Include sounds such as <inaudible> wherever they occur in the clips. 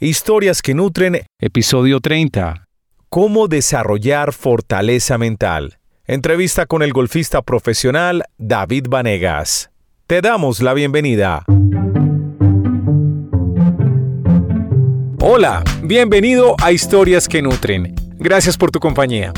Historias que nutren. Episodio 30. Cómo desarrollar fortaleza mental. Entrevista con el golfista profesional David Vanegas. Te damos la bienvenida. Hola, bienvenido a Historias que nutren. Gracias por tu compañía.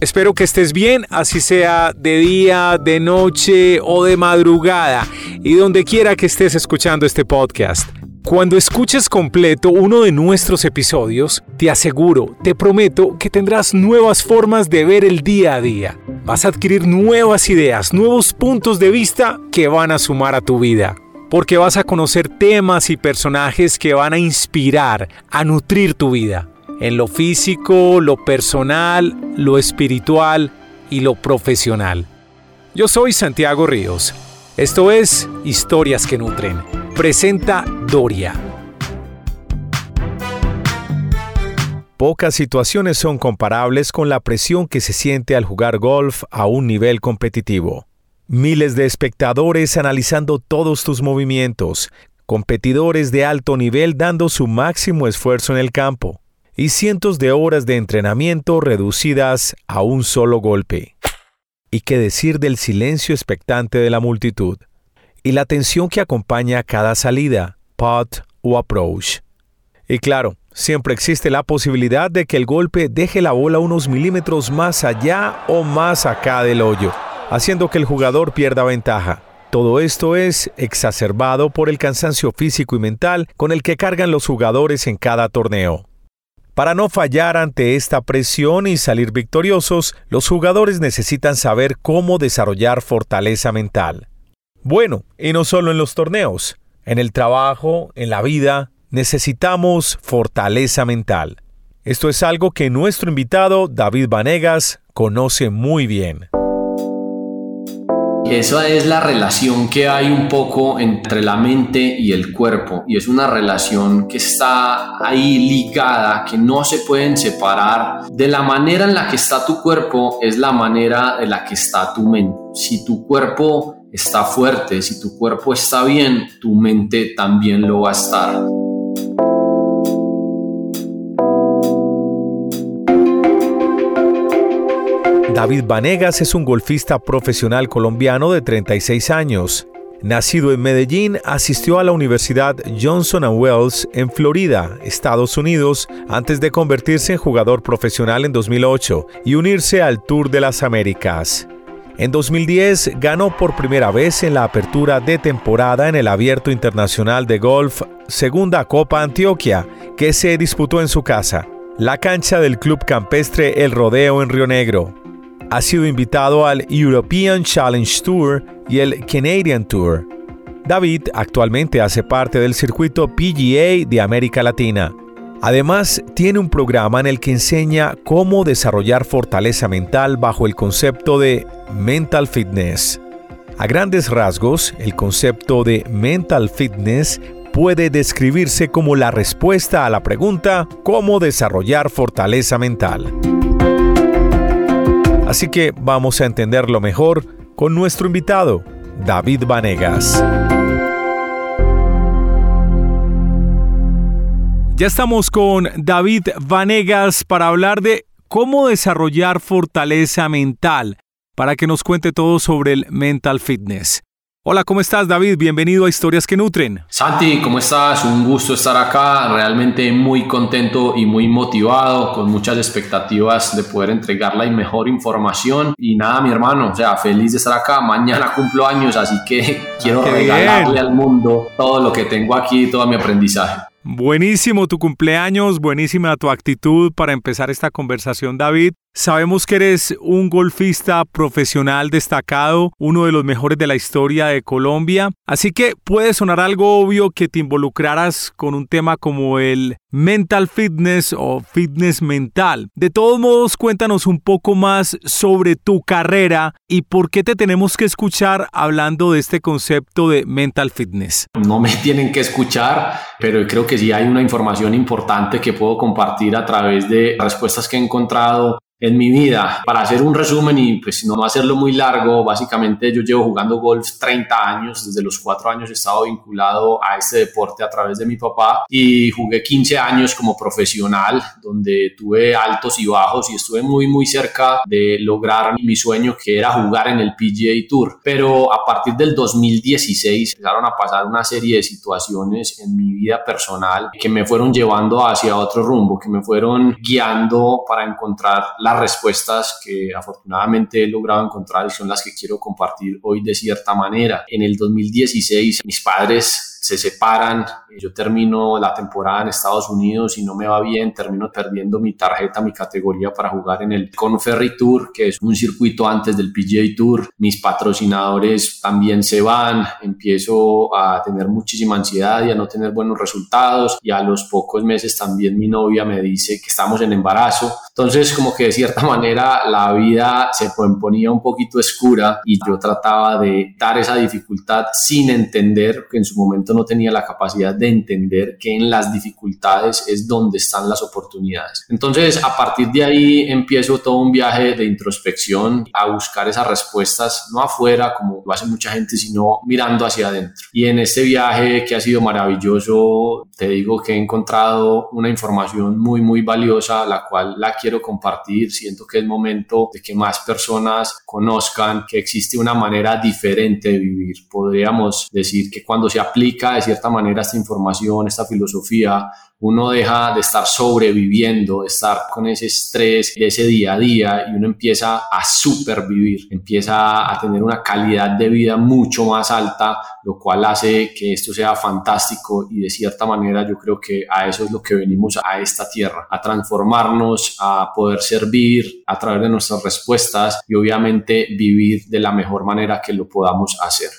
Espero que estés bien, así sea de día, de noche o de madrugada, y donde quiera que estés escuchando este podcast. Cuando escuches completo uno de nuestros episodios, te aseguro, te prometo que tendrás nuevas formas de ver el día a día. Vas a adquirir nuevas ideas, nuevos puntos de vista que van a sumar a tu vida. Porque vas a conocer temas y personajes que van a inspirar, a nutrir tu vida. En lo físico, lo personal, lo espiritual y lo profesional. Yo soy Santiago Ríos. Esto es Historias que Nutren presenta Doria. Pocas situaciones son comparables con la presión que se siente al jugar golf a un nivel competitivo. Miles de espectadores analizando todos tus movimientos, competidores de alto nivel dando su máximo esfuerzo en el campo, y cientos de horas de entrenamiento reducidas a un solo golpe. ¿Y qué decir del silencio expectante de la multitud? Y la tensión que acompaña cada salida, putt o approach. Y claro, siempre existe la posibilidad de que el golpe deje la bola unos milímetros más allá o más acá del hoyo, haciendo que el jugador pierda ventaja. Todo esto es exacerbado por el cansancio físico y mental con el que cargan los jugadores en cada torneo. Para no fallar ante esta presión y salir victoriosos, los jugadores necesitan saber cómo desarrollar fortaleza mental. Bueno, y no solo en los torneos, en el trabajo, en la vida, necesitamos fortaleza mental. Esto es algo que nuestro invitado David Vanegas conoce muy bien. Esa es la relación que hay un poco entre la mente y el cuerpo y es una relación que está ahí ligada, que no se pueden separar. De la manera en la que está tu cuerpo es la manera en la que está tu mente. Si tu cuerpo está fuerte, si tu cuerpo está bien, tu mente también lo va a estar. David Vanegas es un golfista profesional colombiano de 36 años. Nacido en Medellín, asistió a la Universidad Johnson Wells en Florida, Estados Unidos, antes de convertirse en jugador profesional en 2008 y unirse al Tour de las Américas. En 2010 ganó por primera vez en la apertura de temporada en el Abierto Internacional de Golf Segunda Copa Antioquia, que se disputó en su casa, la cancha del Club Campestre El Rodeo en Río Negro. Ha sido invitado al European Challenge Tour y el Canadian Tour. David actualmente hace parte del circuito PGA de América Latina. Además, tiene un programa en el que enseña cómo desarrollar fortaleza mental bajo el concepto de mental fitness. A grandes rasgos, el concepto de mental fitness puede describirse como la respuesta a la pregunta ¿cómo desarrollar fortaleza mental? Así que vamos a entenderlo mejor con nuestro invitado, David Vanegas. Ya estamos con David Vanegas para hablar de cómo desarrollar fortaleza mental, para que nos cuente todo sobre el mental fitness. Hola, ¿cómo estás David? Bienvenido a Historias que Nutren. Santi, ¿cómo estás? Un gusto estar acá, realmente muy contento y muy motivado, con muchas expectativas de poder entregar la mejor información. Y nada, mi hermano, o sea, feliz de estar acá. Mañana cumplo años, así que <laughs> quiero regalarle al mundo todo lo que tengo aquí, todo mi aprendizaje. Buenísimo tu cumpleaños, buenísima tu actitud para empezar esta conversación, David. Sabemos que eres un golfista profesional destacado, uno de los mejores de la historia de Colombia, así que puede sonar algo obvio que te involucraras con un tema como el mental fitness o fitness mental. De todos modos, cuéntanos un poco más sobre tu carrera y por qué te tenemos que escuchar hablando de este concepto de mental fitness. No me <laughs> tienen que escuchar, pero creo que sí hay una información importante que puedo compartir a través de respuestas que he encontrado en mi vida. Para hacer un resumen y pues no hacerlo muy largo, básicamente yo llevo jugando golf 30 años, desde los 4 años he estado vinculado a este deporte a través de mi papá y jugué 15 años como profesional, donde tuve altos y bajos y estuve muy muy cerca de lograr mi sueño que era jugar en el PGA Tour. Pero a partir del 2016 empezaron a pasar una serie de situaciones en mi vida personal que me fueron llevando hacia otro rumbo, que me fueron guiando para encontrar las respuestas que afortunadamente he logrado encontrar y son las que quiero compartir hoy de cierta manera. En el 2016 mis padres se separan, yo termino la temporada en Estados Unidos y no me va bien, termino perdiendo mi tarjeta, mi categoría para jugar en el Conferry Tour, que es un circuito antes del PGA Tour. Mis patrocinadores también se van, empiezo a tener muchísima ansiedad y a no tener buenos resultados y a los pocos meses también mi novia me dice que estamos en embarazo. Entonces como que de cierta <laughs> manera la vida se ponía un poquito oscura y yo trataba de dar esa dificultad sin entender que en su momento no tenía la capacidad de entender que en las dificultades es donde están las oportunidades. Entonces, a partir de ahí empiezo todo un viaje de introspección a buscar esas respuestas, no afuera como lo hace mucha gente, sino mirando hacia adentro. Y en este viaje que ha sido maravilloso, te digo que he encontrado una información muy, muy valiosa, la cual la quiero compartir. Siento que es momento de que más personas conozcan que existe una manera diferente de vivir. Podríamos decir que cuando se aplica de cierta manera esta información, esta filosofía, uno deja de estar sobreviviendo, de estar con ese estrés de ese día a día y uno empieza a supervivir, empieza a tener una calidad de vida mucho más alta, lo cual hace que esto sea fantástico y de cierta manera yo creo que a eso es lo que venimos a esta tierra, a transformarnos, a poder servir a través de nuestras respuestas y obviamente vivir de la mejor manera que lo podamos hacer.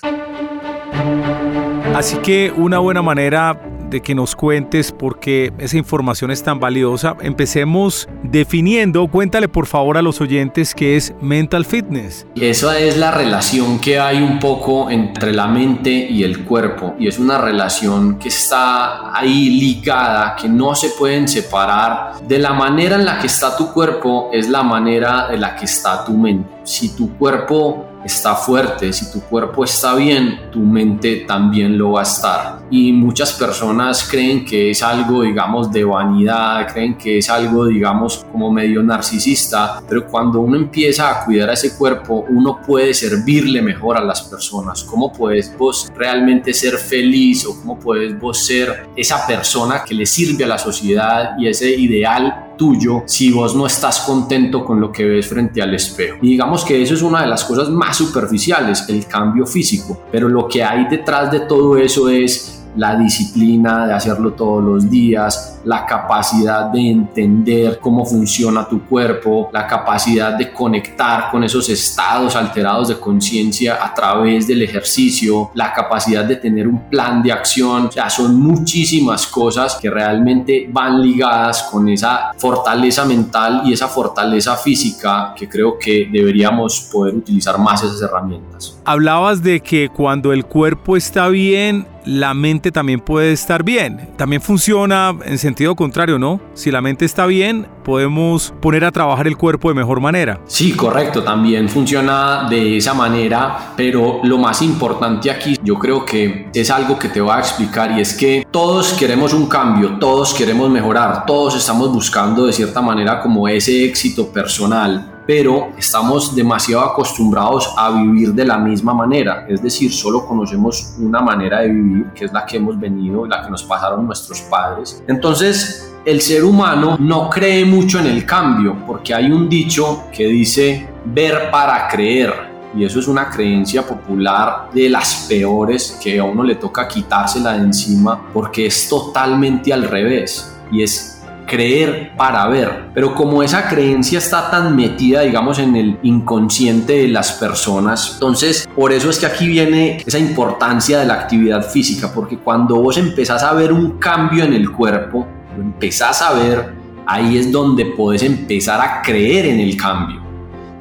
Así que una buena manera de que nos cuentes por qué esa información es tan valiosa, empecemos definiendo, cuéntale por favor a los oyentes qué es mental fitness. Esa es la relación que hay un poco entre la mente y el cuerpo y es una relación que está ahí ligada, que no se pueden separar. De la manera en la que está tu cuerpo es la manera de la que está tu mente. Si tu cuerpo está fuerte, si tu cuerpo está bien, tu mente también lo va a estar. Y muchas personas creen que es algo, digamos, de vanidad, creen que es algo, digamos, como medio narcisista, pero cuando uno empieza a cuidar a ese cuerpo, uno puede servirle mejor a las personas. ¿Cómo puedes vos realmente ser feliz o cómo puedes vos ser esa persona que le sirve a la sociedad y ese ideal tuyo si vos no estás contento con lo que ves frente al espejo. Y digamos que eso es una de las cosas más superficiales, el cambio físico, pero lo que hay detrás de todo eso es la disciplina de hacerlo todos los días, la capacidad de entender cómo funciona tu cuerpo, la capacidad de conectar con esos estados alterados de conciencia a través del ejercicio, la capacidad de tener un plan de acción. O sea, son muchísimas cosas que realmente van ligadas con esa fortaleza mental y esa fortaleza física que creo que deberíamos poder utilizar más esas herramientas. Hablabas de que cuando el cuerpo está bien, la mente también puede estar bien. También funciona en sentido contrario, ¿no? Si la mente está bien, podemos poner a trabajar el cuerpo de mejor manera. Sí, correcto, también funciona de esa manera, pero lo más importante aquí yo creo que es algo que te voy a explicar y es que todos queremos un cambio, todos queremos mejorar, todos estamos buscando de cierta manera como ese éxito personal pero estamos demasiado acostumbrados a vivir de la misma manera, es decir, solo conocemos una manera de vivir, que es la que hemos venido, la que nos pasaron nuestros padres. Entonces, el ser humano no cree mucho en el cambio, porque hay un dicho que dice ver para creer. Y eso es una creencia popular de las peores que a uno le toca quitársela de encima porque es totalmente al revés. Y es creer para ver. Pero como esa creencia está tan metida, digamos, en el inconsciente de las personas, entonces por eso es que aquí viene esa importancia de la actividad física, porque cuando vos empezás a ver un cambio en el cuerpo, lo empezás a ver, ahí es donde podés empezar a creer en el cambio.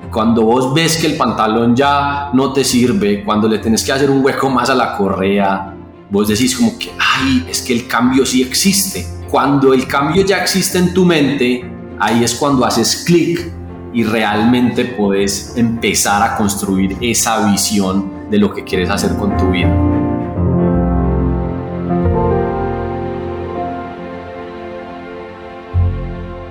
Cuando vos ves que el pantalón ya no te sirve, cuando le tenés que hacer un hueco más a la correa, vos decís como que, ay, es que el cambio sí existe cuando el cambio ya existe en tu mente, ahí es cuando haces clic y realmente puedes empezar a construir esa visión de lo que quieres hacer con tu vida.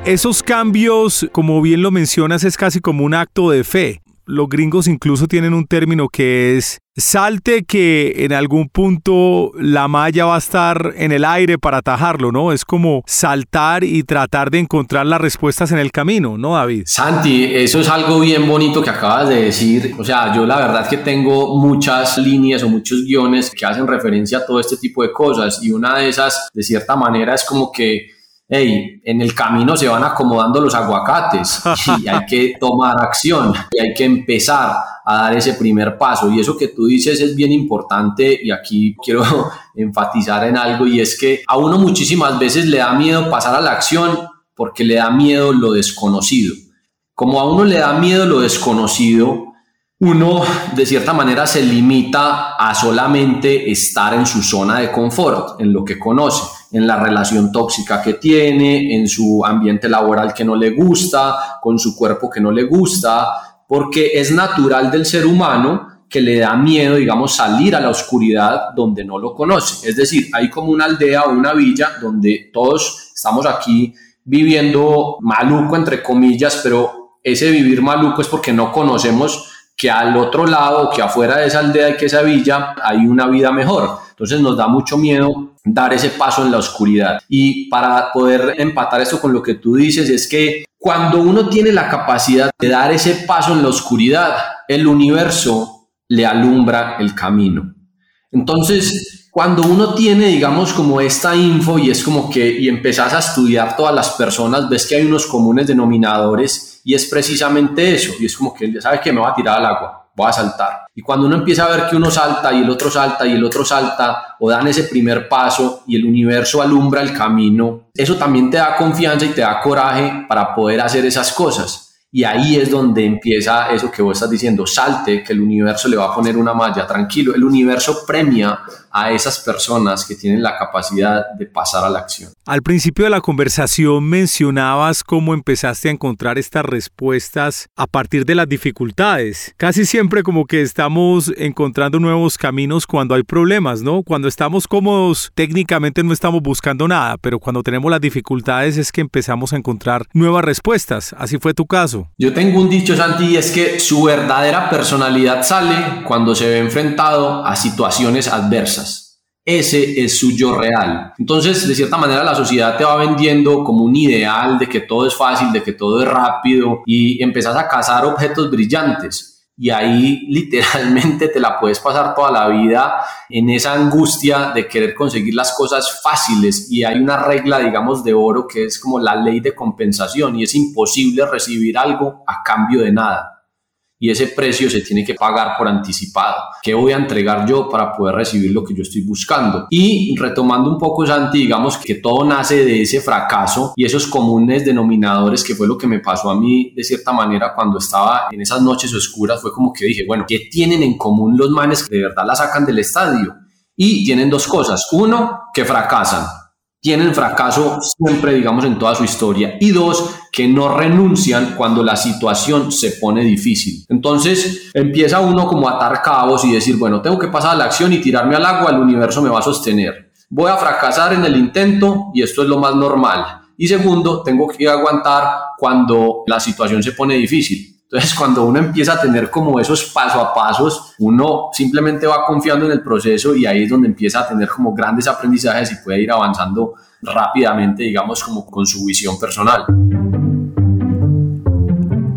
Esos cambios, como bien lo mencionas, es casi como un acto de fe los gringos incluso tienen un término que es salte que en algún punto la malla va a estar en el aire para atajarlo, ¿no? Es como saltar y tratar de encontrar las respuestas en el camino, ¿no, David? Santi, eso es algo bien bonito que acabas de decir. O sea, yo la verdad que tengo muchas líneas o muchos guiones que hacen referencia a todo este tipo de cosas y una de esas, de cierta manera, es como que hey, en el camino se van acomodando los aguacates <laughs> y hay que tomar acción y hay que empezar a dar ese primer paso. Y eso que tú dices es bien importante y aquí quiero <laughs> enfatizar en algo y es que a uno muchísimas veces le da miedo pasar a la acción porque le da miedo lo desconocido. Como a uno le da miedo lo desconocido, uno de cierta manera se limita a solamente estar en su zona de confort, en lo que conoce, en la relación tóxica que tiene, en su ambiente laboral que no le gusta, con su cuerpo que no le gusta, porque es natural del ser humano que le da miedo, digamos, salir a la oscuridad donde no lo conoce. Es decir, hay como una aldea o una villa donde todos estamos aquí viviendo maluco, entre comillas, pero ese vivir maluco es porque no conocemos que al otro lado, que afuera de esa aldea y que esa villa hay una vida mejor. Entonces nos da mucho miedo dar ese paso en la oscuridad. Y para poder empatar esto con lo que tú dices, es que cuando uno tiene la capacidad de dar ese paso en la oscuridad, el universo le alumbra el camino. Entonces, cuando uno tiene, digamos, como esta info y es como que, y empezás a estudiar todas las personas, ves que hay unos comunes denominadores y es precisamente eso. Y es como que, ¿sabes que Me va a tirar al agua, voy a saltar. Y cuando uno empieza a ver que uno salta y el otro salta y el otro salta, o dan ese primer paso y el universo alumbra el camino, eso también te da confianza y te da coraje para poder hacer esas cosas. Y ahí es donde empieza eso que vos estás diciendo, salte, que el universo le va a poner una malla, tranquilo, el universo premia a esas personas que tienen la capacidad de pasar a la acción. Al principio de la conversación mencionabas cómo empezaste a encontrar estas respuestas a partir de las dificultades. Casi siempre como que estamos encontrando nuevos caminos cuando hay problemas, ¿no? Cuando estamos cómodos, técnicamente no estamos buscando nada, pero cuando tenemos las dificultades es que empezamos a encontrar nuevas respuestas. Así fue tu caso. Yo tengo un dicho, Santi, y es que su verdadera personalidad sale cuando se ve enfrentado a situaciones adversas. Ese es su yo real. Entonces, de cierta manera, la sociedad te va vendiendo como un ideal de que todo es fácil, de que todo es rápido y empezás a cazar objetos brillantes. Y ahí <laughs> literalmente te la puedes pasar toda la vida en esa angustia de querer conseguir las cosas fáciles. Y hay una regla, digamos, de oro que es como la ley de compensación y es imposible recibir algo a cambio de nada y ese precio se tiene que pagar por anticipado. ¿Qué voy a entregar yo para poder recibir lo que yo estoy buscando? Y retomando un poco, Santi, digamos que todo nace de ese fracaso y esos comunes denominadores que fue lo que me pasó a mí de cierta manera cuando estaba en esas noches oscuras, fue como que dije, bueno, ¿qué tienen en común los manes que de verdad la sacan del estadio? Y tienen dos cosas. Uno, que fracasan tienen fracaso siempre, digamos, en toda su historia. Y dos, que no renuncian cuando la situación se pone difícil. Entonces empieza uno como a atar cabos y decir, bueno, tengo que pasar a la acción y tirarme al agua, el universo me va a sostener. Voy a fracasar en el intento y esto es lo más normal. Y segundo, tengo que aguantar cuando la situación se pone difícil. Entonces, cuando uno empieza a tener como esos paso a pasos, uno simplemente va confiando en el proceso y ahí es donde empieza a tener como grandes aprendizajes y puede ir avanzando rápidamente, digamos, como con su visión personal.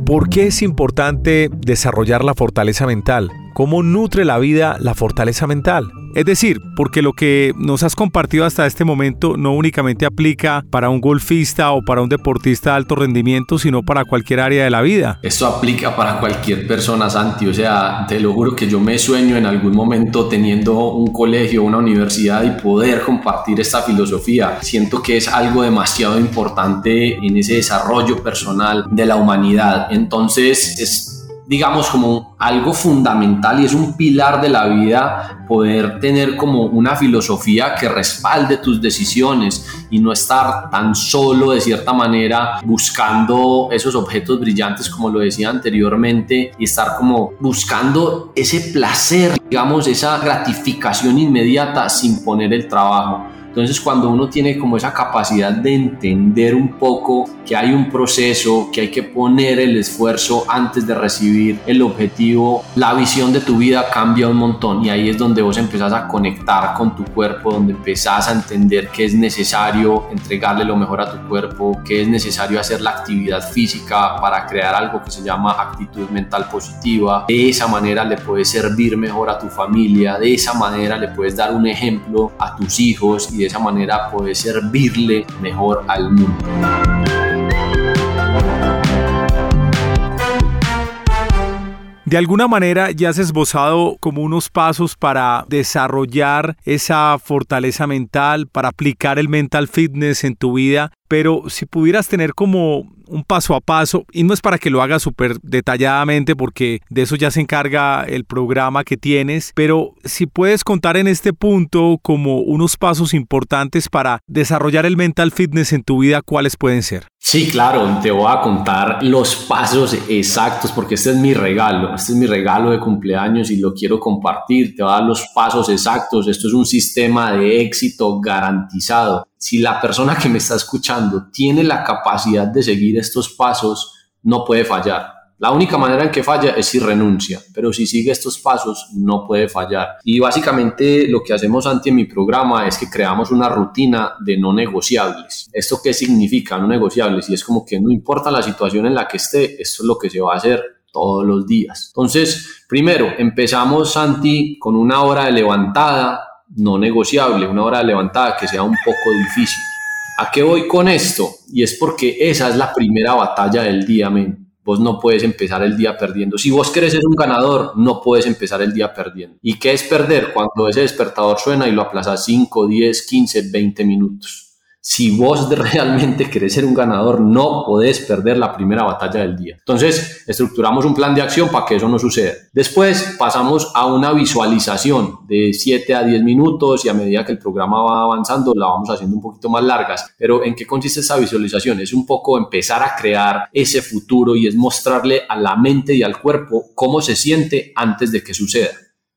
¿Por qué es importante desarrollar la fortaleza mental? ¿Cómo nutre la vida la fortaleza mental? Es decir, porque lo que nos has compartido hasta este momento no únicamente aplica para un golfista o para un deportista de alto rendimiento, sino para cualquier área de la vida. Esto aplica para cualquier persona, Santi. O sea, te lo juro que yo me sueño en algún momento teniendo un colegio, una universidad y poder compartir esta filosofía. Siento que es algo demasiado importante en ese desarrollo personal de la humanidad. Entonces, es digamos, como algo fundamental y es un pilar de la vida poder tener como una filosofía que respalde tus decisiones y no estar tan solo de cierta manera buscando esos objetos brillantes como lo decía anteriormente y estar como buscando ese placer, digamos, esa gratificación inmediata sin poner el trabajo. Entonces cuando uno tiene como esa capacidad de entender un poco que hay un proceso, que hay que poner el esfuerzo antes de recibir el objetivo, la visión de tu vida cambia un montón y ahí es donde vos empezás a conectar con tu cuerpo, donde empezás a entender que es necesario entregarle lo mejor a tu cuerpo, que es necesario hacer la actividad física para crear algo que se llama actitud mental positiva. De esa manera le puedes servir mejor a tu familia, de esa manera le puedes dar un ejemplo a tus hijos y de esa manera puede servirle mejor al mundo. De alguna manera ya has esbozado como unos pasos para desarrollar esa fortaleza mental, para aplicar el mental fitness en tu vida, pero si pudieras tener como un paso a paso, y no es para que lo hagas súper detalladamente porque de eso ya se encarga el programa que tienes, pero si puedes contar en este punto como unos pasos importantes para desarrollar el mental fitness en tu vida, ¿cuáles pueden ser? Sí, claro, te voy a contar los pasos exactos porque este es mi regalo, este es mi regalo de cumpleaños y lo quiero compartir, te voy a dar los pasos exactos, esto es un sistema de éxito garantizado si la persona que me está escuchando tiene la capacidad de seguir estos pasos, no puede fallar. La única manera en que falla es si renuncia, pero si sigue estos pasos no puede fallar. Y básicamente lo que hacemos ante mi programa es que creamos una rutina de no negociables. ¿Esto qué significa no negociables? Y es como que no importa la situación en la que esté, esto es lo que se va a hacer todos los días. Entonces, primero, empezamos, Santi, con una hora de levantada no negociable, una hora levantada que sea un poco difícil. ¿A qué voy con esto? Y es porque esa es la primera batalla del día, men. Vos no puedes empezar el día perdiendo. Si vos querés ser un ganador, no puedes empezar el día perdiendo. ¿Y qué es perder? Cuando ese despertador suena y lo aplazas 5, 10, 15, 20 minutos si vos <laughs> realmente querés ser un ganador, no podés perder la primera batalla del día. Entonces, estructuramos un plan de acción para que eso no suceda. Después pasamos a una visualización de 7 a 10 minutos y a medida que el programa va avanzando la vamos haciendo un poquito más largas. Pero ¿en qué consiste esa visualización? Es un poco empezar a crear ese futuro y es mostrarle a la mente y al cuerpo cómo se siente antes de que suceda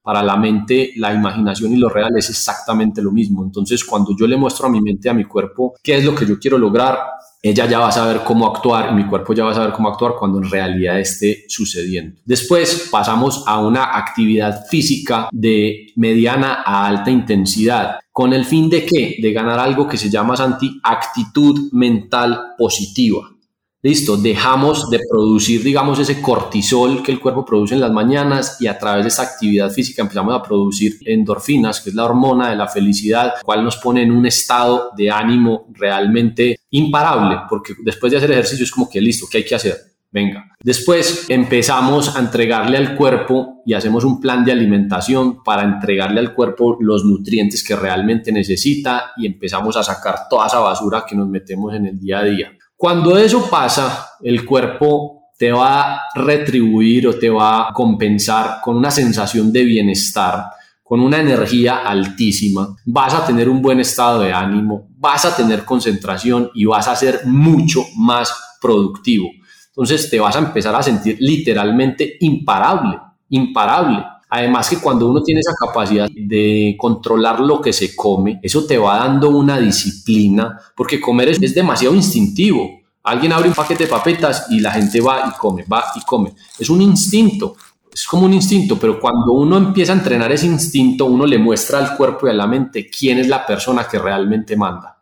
para la mente la imaginación y lo real es exactamente lo mismo. Entonces, cuando yo le muestro a mi mente, a mi cuerpo, qué es lo que yo quiero lograr, ella ya va a saber cómo actuar y mi cuerpo ya va a saber cómo actuar cuando en realidad esté sucediendo. Después pasamos a una actividad física de mediana a alta intensidad. ¿Con el fin de qué? De ganar algo que se llama anti actitud mental positiva. Listo, dejamos de producir, digamos, ese cortisol que el cuerpo produce en las mañanas y a través de esa actividad física empezamos a producir endorfinas, que es la hormona de la felicidad, cual nos pone en un estado de ánimo realmente imparable, porque después de hacer ejercicio es como que listo, ¿qué hay que hacer? Venga. Después empezamos a entregarle al cuerpo y hacemos un plan de alimentación para entregarle al cuerpo los nutrientes que realmente necesita y empezamos a sacar toda esa basura que nos metemos en el día a día. Cuando eso pasa, el cuerpo te va a retribuir o te va a compensar con una sensación de bienestar, con una energía altísima, vas a tener un buen estado de ánimo, vas a tener concentración y vas a ser mucho más productivo. Entonces te vas a empezar a sentir literalmente imparable, imparable. Además que cuando uno tiene esa capacidad de controlar lo que se come, eso te va dando una disciplina, porque comer es, demasiado instintivo. Alguien abre un paquete de papetas y la gente va y come, va y come. Es un instinto, es como un instinto, pero cuando uno empieza a entrenar ese instinto, uno le muestra al cuerpo y a la mente quién es la persona que realmente manda.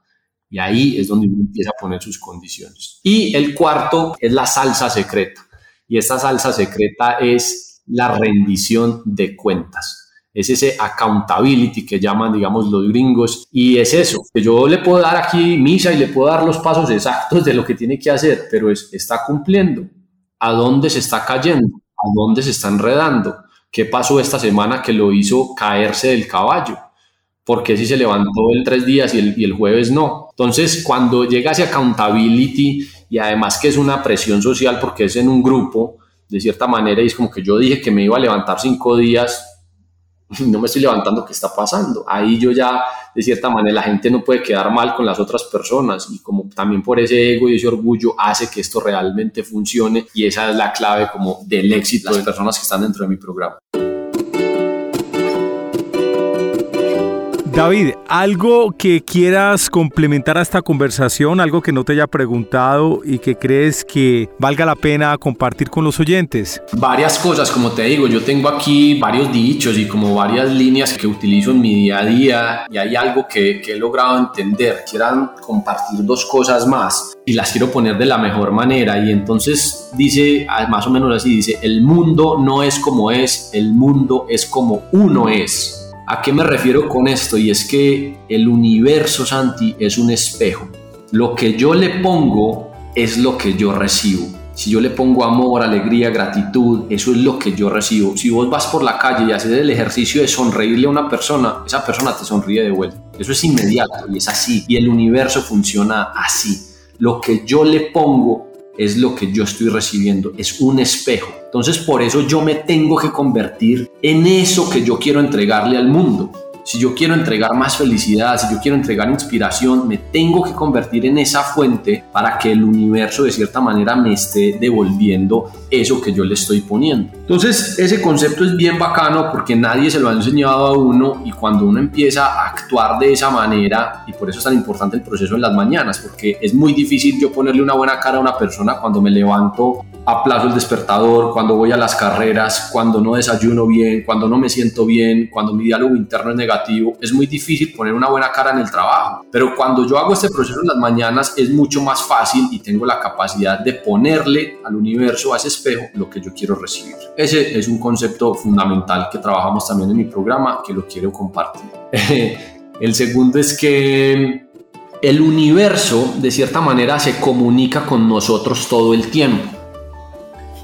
Y ahí es donde uno empieza a poner sus condiciones. Y el cuarto es la salsa secreta. Y esta salsa secreta es la rendición de cuentas. Es ese accountability que llaman, digamos, los gringos. Y es eso, que yo le puedo dar aquí misa y le puedo dar los pasos exactos de lo que tiene que hacer, pero es, está cumpliendo. ¿A dónde se está cayendo? ¿A dónde se está enredando? ¿Qué pasó esta semana que lo hizo caerse del caballo? ¿Por qué si se levantó el tres días y el, y el jueves no? Entonces, cuando llega ese accountability y además que es una presión social porque es en un grupo, de cierta manera y es como que yo dije que me iba a levantar cinco días <laughs> no me estoy levantando, ¿qué está pasando? Ahí yo ya, de cierta manera, la gente no puede quedar mal con las otras personas y como también por ese ego y ese orgullo hace que esto realmente funcione y esa es la clave como del éxito de las personas que están dentro de mi programa. David, algo que quieras complementar a esta conversación, algo que no te haya preguntado y que crees que valga la pena compartir con los oyentes. Varias cosas, como te digo, yo tengo aquí varios dichos y como varias líneas que utilizo en mi día a día y hay algo que, he logrado entender. Quieran compartir dos cosas más y las quiero poner de la mejor manera y entonces dice, ah, más o menos así, dice, el mundo no es como es, el mundo es como uno es. ¿A qué me refiero con esto? Y es que el universo, Santi, es un espejo. Lo que yo le pongo es lo que yo recibo. Si yo le pongo amor, alegría, gratitud, eso es lo que yo recibo. Si vos vas por la calle y haces el ejercicio de sonreírle a una persona, esa persona te sonríe de vuelta. Eso es inmediato y es así. Y el universo funciona así. Lo que yo le pongo es lo que yo estoy recibiendo, es un espejo. Entonces por eso yo me tengo que convertir en eso que yo quiero entregarle al mundo si yo quiero entregar más felicidad, si yo quiero entregar inspiración, me tengo que convertir en esa fuente para que el universo de cierta manera me esté devolviendo eso que yo le estoy poniendo. Entonces, ese concepto es bien bacano porque nadie se lo ha enseñado a uno y cuando uno empieza a actuar de esa manera, y por eso es tan importante el proceso en las mañanas, porque es muy difícil yo ponerle una buena cara a una persona cuando me levanto, aplazo el despertador, cuando voy a las carreras, cuando no desayuno bien, cuando no me siento bien, cuando mi diálogo interno es negativo es muy difícil poner una buena cara en el trabajo. Pero cuando yo hago este proceso en las mañanas es mucho más fácil y tengo la capacidad de ponerle al universo, a ese espejo, lo que yo quiero recibir. Ese es un concepto fundamental que trabajamos también en mi programa que lo quiero compartir. <laughs> el segundo es que el universo de cierta manera se comunica con nosotros todo el tiempo.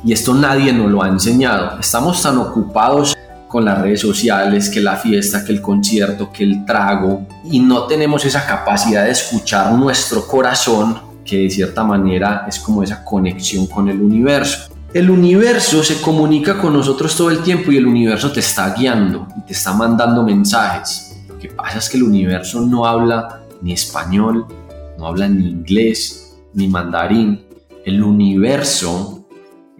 Y esto nadie nos lo ha enseñado. Estamos tan ocupados con las redes sociales, que la fiesta, que el concierto, que el trago, y no tenemos esa capacidad de escuchar nuestro corazón, que de cierta manera es como esa conexión con el universo. El universo se comunica con nosotros todo el tiempo y el universo te está guiando y te está mandando mensajes. Lo que pasa es que el universo no habla ni español, no habla ni inglés, ni mandarín. El universo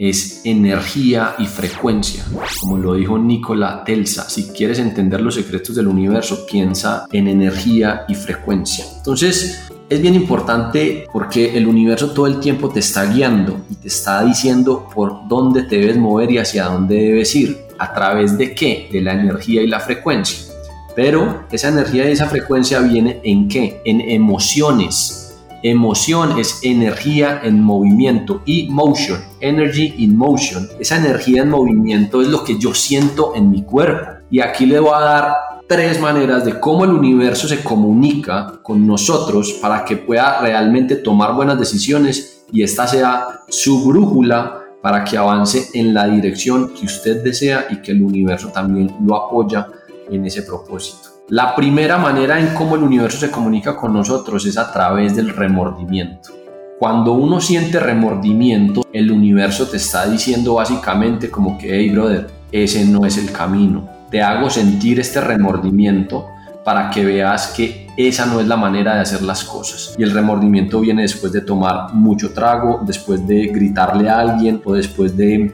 es energía y frecuencia. Como lo dijo Nikola Telsa, si quieres entender los secretos del universo, piensa en energía y frecuencia. Entonces, es bien importante porque el universo todo el tiempo te está guiando y te está diciendo por dónde te debes mover y hacia dónde debes ir. ¿A través de qué? De la energía y la frecuencia. Pero esa energía y esa frecuencia viene en qué? En emociones Emoción es energía en movimiento y motion, energy in motion. Esa energía en movimiento es lo que yo siento en mi cuerpo. Y aquí le voy a dar tres maneras de cómo el universo se comunica con nosotros para que pueda realmente tomar buenas decisiones y esta sea su brújula para que avance en la dirección que usted desea y que el universo también lo apoya en ese propósito. La primera manera en cómo el universo se comunica con nosotros es a través del remordimiento. Cuando uno siente remordimiento, el universo te está diciendo básicamente como que, hey brother, ese no es el camino. Te hago sentir este remordimiento para que veas que esa no es la manera de hacer las cosas. Y el remordimiento viene después de tomar mucho trago, después de gritarle a alguien o después de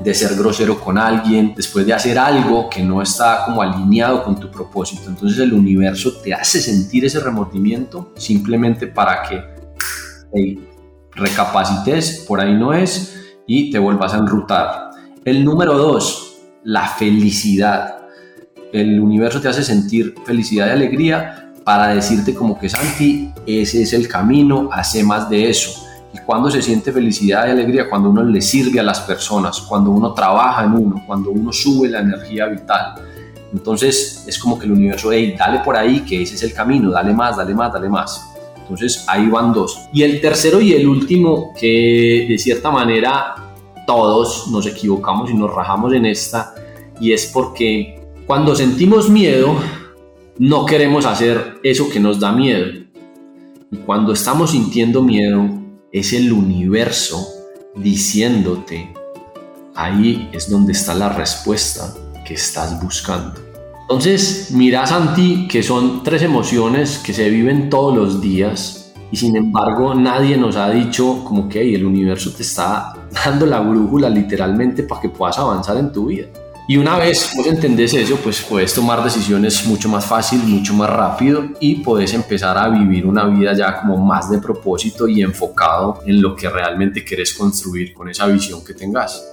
de ser grosero con alguien, después de hacer algo que no está como alineado con tu propósito. Entonces el universo te hace sentir ese remordimiento simplemente para que recapacites, por ahí no es, y te vuelvas a enrutar. El número dos, la felicidad. El universo te hace sentir felicidad y alegría para decirte como que Santi, ese es el camino, hace más de eso cuando se siente felicidad y alegría, cuando uno le sirve a las personas, cuando uno trabaja en uno, cuando uno sube la energía vital. Entonces es como que el universo, hey, dale por ahí, que ese es el camino, dale más, dale más, dale más. Entonces ahí van dos. Y el tercero y el último, que de cierta manera todos nos equivocamos y nos rajamos en esta, y es porque cuando sentimos miedo, no queremos hacer eso que nos da miedo. Y cuando estamos sintiendo miedo, es el universo diciéndote, ahí es donde está la respuesta que estás buscando. Entonces, mira Santi que son tres emociones que se viven todos los días y sin embargo nadie nos ha dicho como que el universo te está dando la brújula literalmente para que puedas avanzar en tu vida. Y una vez vos entendés eso, pues puedes tomar decisiones mucho más fácil, mucho más rápido y puedes empezar a vivir una vida ya como más de propósito y enfocado en lo que realmente querés construir con esa visión que tengas.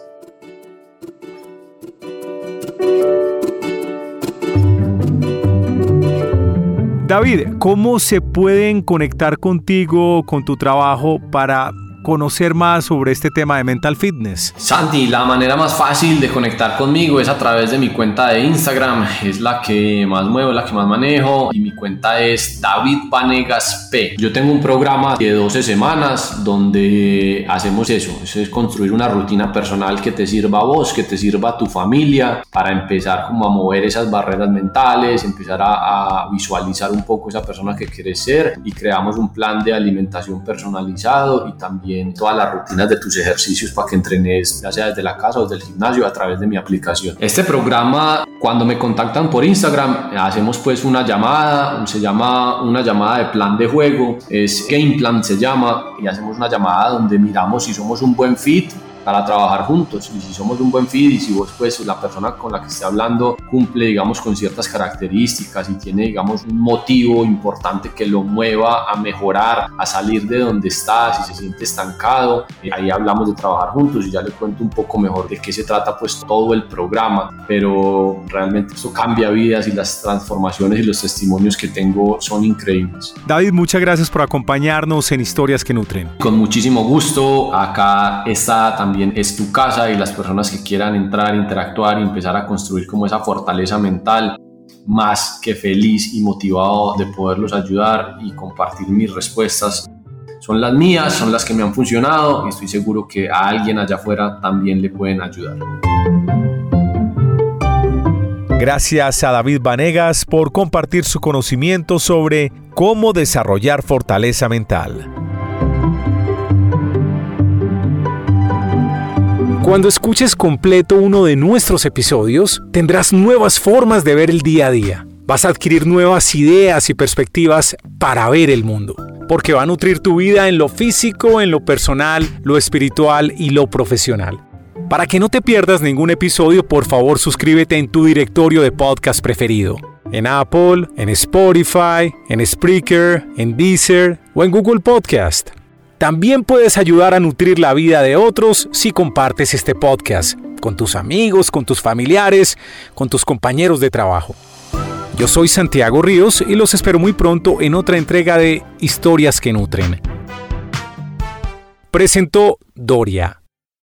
David, ¿cómo se pueden conectar contigo, con tu trabajo para conocer más sobre este tema de mental fitness? Santi, la manera más fácil de conectar conmigo es a través de mi cuenta de Instagram, es la que más muevo, la que más manejo y mi cuenta es David Vanegas P. Yo tengo un programa de 12 semanas donde hacemos eso, eso es construir una rutina personal que te sirva a vos, que te sirva a tu familia para empezar como a mover esas barreras mentales, empezar a, a visualizar un poco esa persona que quieres ser y creamos un plan de alimentación personalizado y también todas las rutinas de tus ejercicios para que entrenes, ya sea desde la casa o desde el gimnasio, a través de mi aplicación. Este programa, cuando me contactan por Instagram, hacemos pues una llamada, se llama una llamada de plan de juego, es Game Plan se llama, y hacemos una llamada donde miramos si somos un buen fit para trabajar juntos. Y si somos un buen feed y si vos, pues, la persona con la que esté hablando cumple, digamos, con ciertas características y tiene, digamos, un motivo importante que lo mueva a mejorar, a salir de donde está, si se siente estancado, eh, ahí hablamos de trabajar juntos y ya le cuento un poco mejor de qué se trata, pues, todo el programa. Pero realmente esto cambia vidas y las transformaciones y los testimonios que tengo son increíbles. David, muchas gracias por acompañarnos en Historias que Nutren. Con muchísimo gusto. Acá está también es tu casa y las personas que quieran entrar, interactuar y empezar a construir como esa fortaleza mental, más que feliz y motivado de poderlos ayudar y compartir mis respuestas. Son las mías, son las que me han funcionado y estoy seguro que a alguien allá afuera también le pueden ayudar. Gracias a David Vanegas por compartir su conocimiento sobre cómo desarrollar fortaleza mental. Cuando escuches completo uno de nuestros episodios, tendrás nuevas formas de ver el día a día. Vas a adquirir nuevas ideas y perspectivas para ver el mundo, porque va a nutrir tu vida en lo físico, en lo personal, lo espiritual y lo profesional. Para que no te pierdas ningún episodio, por favor suscríbete en tu directorio de podcast preferido. En Apple, en Spotify, en Spreaker, en Deezer o en Google Podcast. También puedes ayudar a nutrir la vida de otros si compartes este podcast con tus amigos, con tus familiares, con tus compañeros de trabajo. Yo soy Santiago Ríos y los espero muy pronto en otra entrega de Historias que Nutren. Presentó Doria